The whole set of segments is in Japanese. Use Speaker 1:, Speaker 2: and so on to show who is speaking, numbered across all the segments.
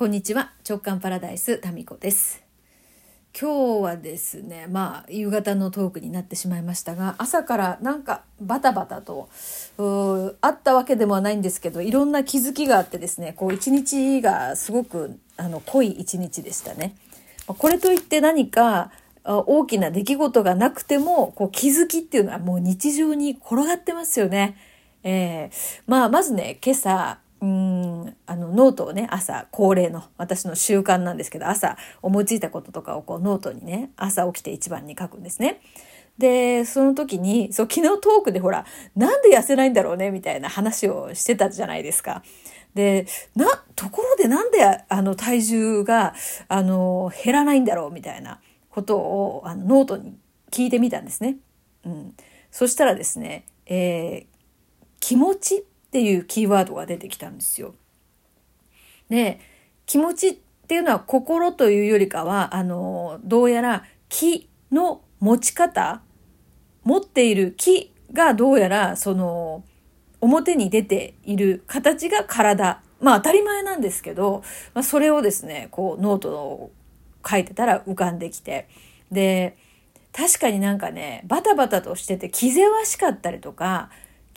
Speaker 1: こんにちは直感パラダイスタミコです今日はですねまあ夕方のトークになってしまいましたが朝からなんかバタバタとあったわけでもないんですけどいろんな気づきがあってですねこう一日がすごくあの濃い一日でしたね。これといって何か大きな出来事がなくてもこう気づきっていうのはもう日常に転がってますよね。えー、まあまずね今朝うんあのノートをね朝恒例の私の習慣なんですけど朝思いついたこととかをこうノートにね朝起きて一番に書くんですね。でその時にそう昨日トークでほらなんで痩せないんだろうねみたいな話をしてたじゃないですか。でなところでなんであの体重があの減らないんだろうみたいなことをあのノートに聞いてみたんですね。うん、そしたらですね、えー、気持ちっていうキーワードが出てきたんですよ。で、気持ちっていうのは心というよりかは、あの、どうやら気の持ち方、持っている気がどうやらその表に出ている形が体。まあ当たり前なんですけど、まあ、それをですね、こうノートを書いてたら浮かんできて。で、確かになんかね、バタバタとしてて気ぜわしかったりとか、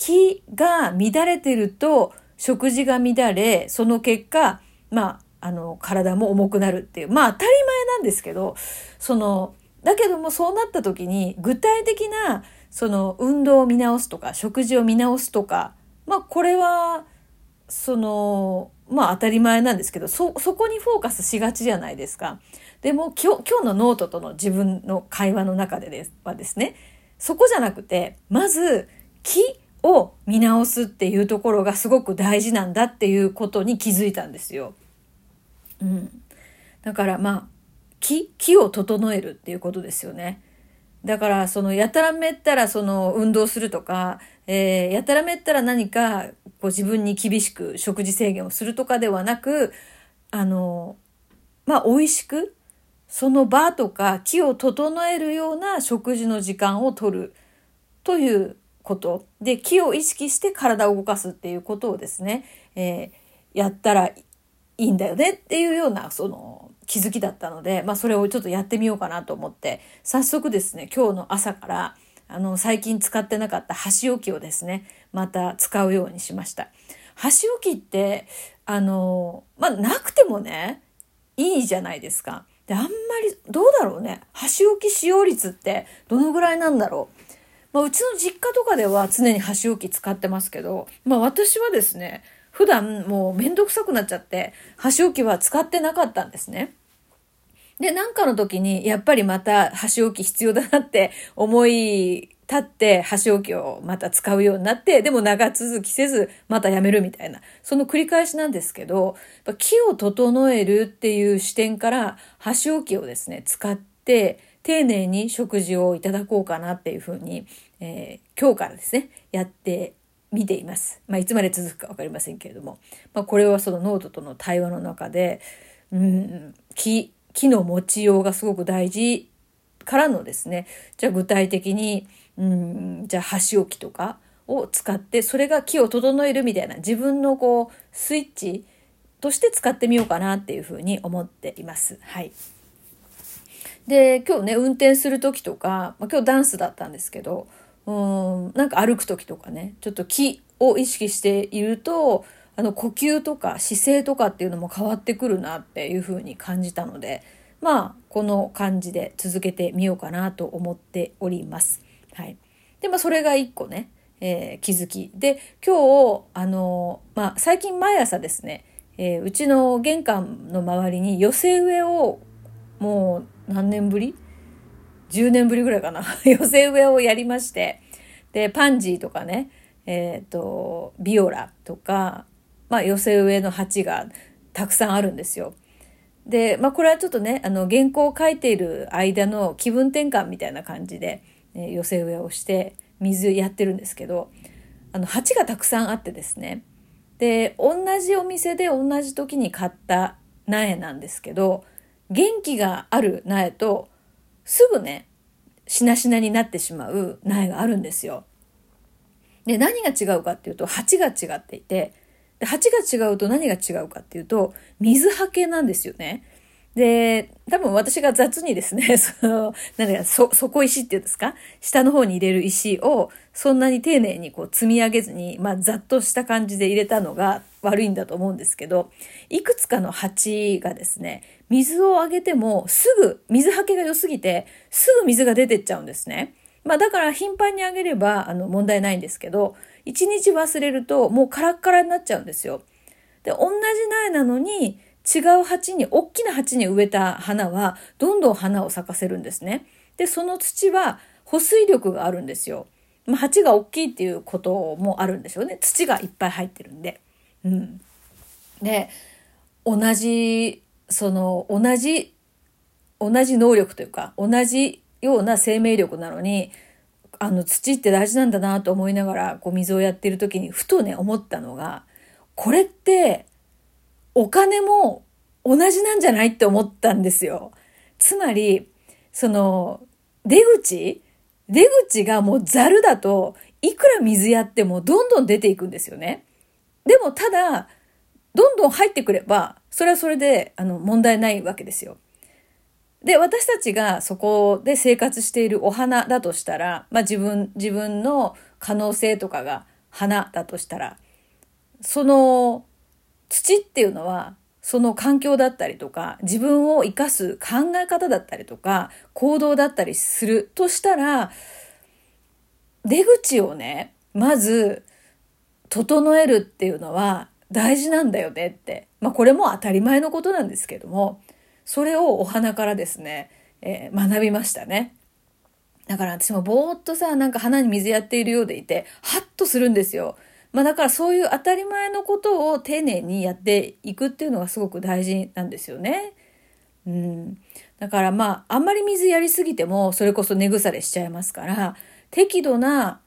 Speaker 1: 気が乱れてると食事が乱れ、その結果、まあ、あの、体も重くなるっていう、まあ当たり前なんですけど、その、だけどもそうなった時に具体的なその運動を見直すとか食事を見直すとかまあこれはそのまあ当たり前なんですけどそそこにフォーカスしがちじゃないですか。でも今日今日のノートとの自分の会話の中でではですねそこじゃなくてまず気を見直すっていうところがすごく大事なんだっていうことに気づいたんですよ。うん。だからまあ、気、気を整えるっていうことですよね。だからそのやたらめったらその運動するとか、えー、やたらめったら何かこう自分に厳しく食事制限をするとかではなく、あの、まあ美味しく、その場とか気を整えるような食事の時間を取るということで気を意識して体を動かすっていうことをですね、えー、やったらいいんだよねっていうようなその気づきだったので、まあ、それをちょっとやってみようかなと思って早速ですね今日の朝からあの最近使ってなかった箸置きをですねまた使うようにしました。箸置きってあのまあなくてもねいいじゃないですか。であんまりどうだろうね箸置き使用率ってどのぐらいなんだろうまあ、うちの実家とかでは常に箸置き使ってますけど、まあ私はですね、普段もうめんどくさくなっちゃって、箸置きは使ってなかったんですね。で、なんかの時に、やっぱりまた箸置き必要だなって思い立って箸置きをまた使うようになって、でも長続きせずまたやめるみたいな、その繰り返しなんですけど、木を整えるっていう視点から箸置きをですね、使って、丁寧に食事をいただこうかなっていうふうに、えー、今日からですね、やってみています。まあ、いつまで続くか分かりませんけれども、まあ、これはそのノートとの対話の中で、うん、木、木の持ちようがすごく大事からのですね、じゃあ具体的に、うん、じゃあ箸置きとかを使って、それが木を整えるみたいな自分のこう、スイッチとして使ってみようかなっていうふうに思っています。はい。で、今日ね、運転する時とか、まあ、今日ダンスだったんですけど、うん、なんか歩く時とかね、ちょっと気を意識していると、あの呼吸とか姿勢とかっていうのも変わってくるなっていうふうに感じたので、まあ、この感じで続けてみようかなと思っております。はい。で、まあ、それが一個ね、えー、気づき。で、今日、あの、まあ、最近毎朝ですね、えー、うちの玄関の周りに寄せ植えをもう何年ぶり ?10 年ぶりぐらいかな 寄せ植えをやりまして、で、パンジーとかね、えっ、ー、と、ビオラとか、まあ寄せ植えの鉢がたくさんあるんですよ。で、まあこれはちょっとね、あの原稿を書いている間の気分転換みたいな感じで、え寄せ植えをして水やってるんですけど、あの鉢がたくさんあってですね。で、同じお店で同じ時に買った苗なんですけど、元気がある苗と、すぐね、しなしなになってしまう苗があるんですよ。で、何が違うかっていうと、鉢が違っていて、で、鉢が違うと何が違うかっていうと、水はけなんですよね。で、多分私が雑にですね、その、なんだそ、底石っていうんですか？下の方に入れる石を、そんなに丁寧にこう積み上げずに、まあ、ざっとした感じで入れたのが悪いんだと思うんですけど、いくつかの鉢がですね、水をあげてもすぐ、水はけが良すぎて、すぐ水が出てっちゃうんですね。まあ、だから頻繁にあげれば、あの、問題ないんですけど、一日忘れると、もうカラッカラになっちゃうんですよ。で、同じ苗なのに、違う鉢に、大きな鉢に植えた花は、どんどん花を咲かせるんですね。で、その土は保水力があるんですよ。まあ、鉢が大きいっていうこともあるんでしょうね。土がいっぱい入ってるんで。うん。で、同じ、その、同じ、同じ能力というか、同じような生命力なのに、あの、土って大事なんだなと思いながら、こう、水をやってる時に、ふとね、思ったのが、これって、お金も同じなんじゃないって思ったんですよ。つまり、その、出口？出口がもうザルだと、いくら水やってもどんどん出ていくんですよね。でもただ、どんどん入ってくれば、それはそれで、あの、問題ないわけですよ。で、私たちがそこで生活しているお花だとしたら、まあ自分、自分の可能性とかが花だとしたら、その土っていうのは、その環境だったりとか、自分を生かす考え方だったりとか、行動だったりするとしたら、出口をね、まず、整えるっていうのは大事なんだよねって。まあこれも当たり前のことなんですけども、それをお花からですね、えー、学びましたね。だから私もぼーっとさ、なんか花に水やっているようでいて、ハッとするんですよ。まあだからそういう当たり前のことを丁寧にやっていくっていうのがすごく大事なんですよね。うん。だからまああんまり水やりすぎてもそれこそ根腐れしちゃいますから、適度な、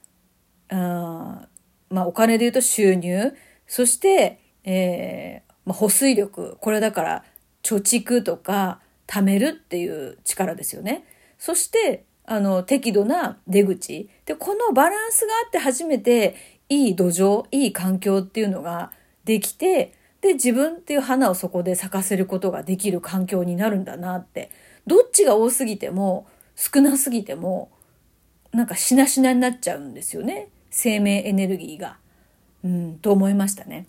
Speaker 1: あまあお金で言うと収入、そして、えーまあ、保水力、これだから貯蓄とか貯めるっていう力ですよね。そしてあの適度な出口でこのバランスがあって初めていい土壌、いい環境っていうのができて、で、自分っていう花をそこで咲かせることができる環境になるんだなって。どっちが多すぎても、少なすぎても、なんかしなしなになっちゃうんですよね。生命エネルギーが。うん、と思いましたね。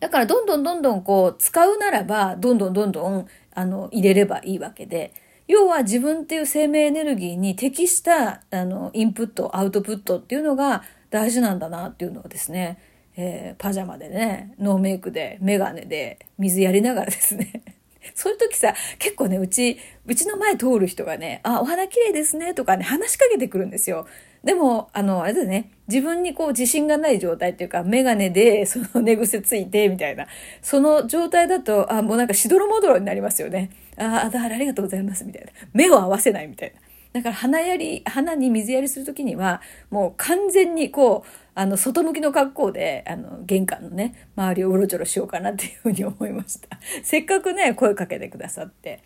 Speaker 1: だからどんどんどんどんこう使うならばどんどんどんどんあの入れればいいわけで要は自分っていう生命エネルギーに適したあのインプットアウトプットっていうのが大事なんだなっていうのをですね、えー、パジャマでね、ノーメイクで、メガネで、水やりながらですね、そういう時さ、結構ね、うち、うちの前通る人がね、あ、お花綺麗ですね、とかね、話しかけてくるんですよ。でも、あの、あれだね、自分にこう自信がない状態っていうか、メガネで、その寝癖ついて、みたいな。その状態だと、あ、もうなんかしどろもどろになりますよね。あ、あ、だありがとうございます、みたいな。目を合わせないみたいな。だから花やり、花に水やりする時には、もう完全にこう、あの、外向きの格好で、あの、玄関のね、周りをうろちょろしようかなっていうふうに思いました。せっかくね、声かけてくださって。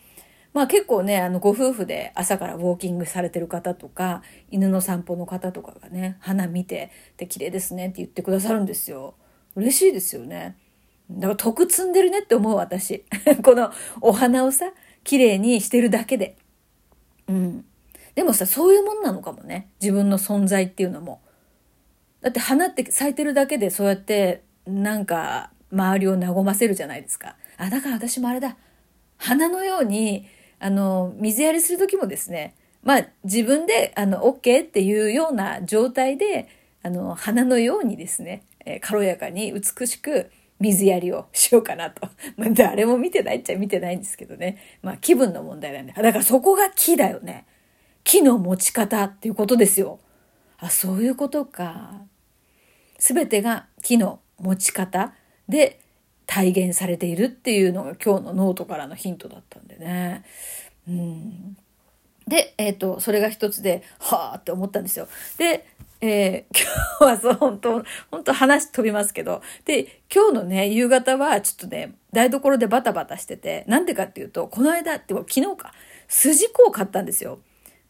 Speaker 1: まあ結構ね、あの、ご夫婦で朝からウォーキングされてる方とか、犬の散歩の方とかがね、花見て、で、綺麗ですねって言ってくださるんですよ。嬉しいですよね。だから得積んでるねって思う私。このお花をさ、綺麗にしてるだけで。うん。でもさ、そういうもんなのかもね。自分の存在っていうのも。だって花って咲いてるだけでそうやってなんか周りを和ませるじゃないですか。あ、だから私もあれだ。花のように、あの、水やりする時もですね、まあ自分であの OK っていうような状態で、あの、花のようにですね、えー、軽やかに美しく水やりをしようかなと。まあ誰も見てないっちゃ見てないんですけどね。まあ気分の問題なんで。だからそこが木だよね。木の持ち方っていうことですよ。あ、そういうことか。すべてが木の持ち方で体現されているっていうのが今日のノートからのヒントだったんでね。うん、で、えっ、ー、と、それが一つで、はあって思ったんですよ。で、えー、今日はそう、本当本当話飛びますけど、で、今日のね、夕方はちょっとね、台所でバタバタしてて、なんでかっていうと、この間って、昨日か、筋子を買ったんですよ。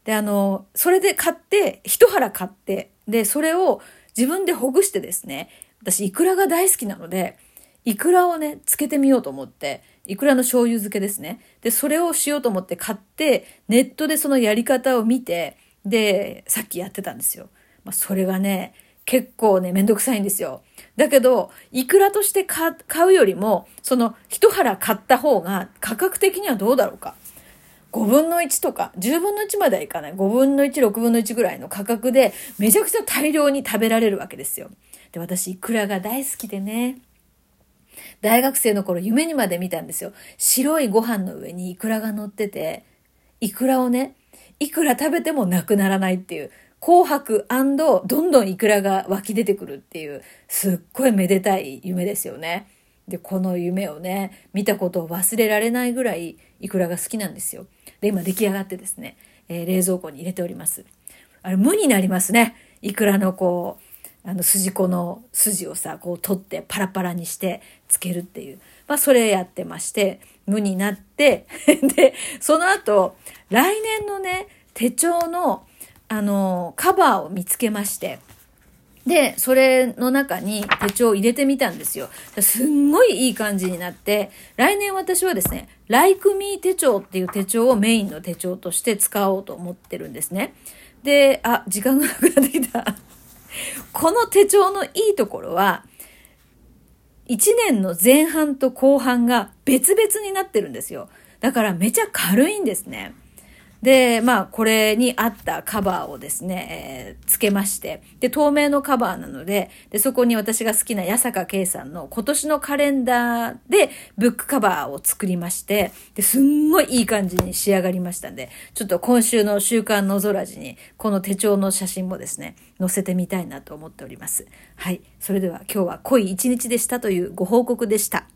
Speaker 1: で、あの、それで買って、一腹買って、で、それを自分でほぐしてですね、私、イクラが大好きなので、イクラをね、つけてみようと思って、イクラの醤油漬けですね。で、それをしようと思って買って、ネットでそのやり方を見て、で、さっきやってたんですよ。まあ、それがね、結構ね、めんどくさいんですよ。だけど、イクラとして買うよりも、その一腹買った方が価格的にはどうだろうか。5分の1とか、10分の1まではいかない。5分の1、6分の1ぐらいの価格で、めちゃくちゃ大量に食べられるわけですよ。で、私、イクラが大好きでね。大学生の頃、夢にまで見たんですよ。白いご飯の上にイクラが乗ってて、イクラをね、いくら食べてもなくならないっていう、紅白どんどんイクラが湧き出てくるっていう、すっごいめでたい夢ですよね。で、この夢をね、見たことを忘れられないぐらいイクラが好きなんですよ。で、今出来上がってですね、えー、冷蔵庫に入れております。あれ、無になりますね。イクラのこう、あの、筋子の筋をさ、こう取ってパラパラにしてつけるっていう。まあ、それやってまして、無になって、で、その後、来年のね、手帳の、あの、カバーを見つけまして、で、それの中に手帳を入れてみたんですよ。すんごいいい感じになって、来年私はですね、Like Me 手帳っていう手帳をメインの手帳として使おうと思ってるんですね。で、あ、時間がなくなってきた。この手帳のいいところは、1年の前半と後半が別々になってるんですよ。だからめちゃ軽いんですね。で、まあ、これに合ったカバーをですね、えー、つけまして、で、透明のカバーなので、で、そこに私が好きな八坂圭さんの今年のカレンダーでブックカバーを作りまして、で、すんごいいい感じに仕上がりましたんで、ちょっと今週の週刊のぞらじに、この手帳の写真もですね、載せてみたいなと思っております。はい。それでは今日は濃い一日でしたというご報告でした。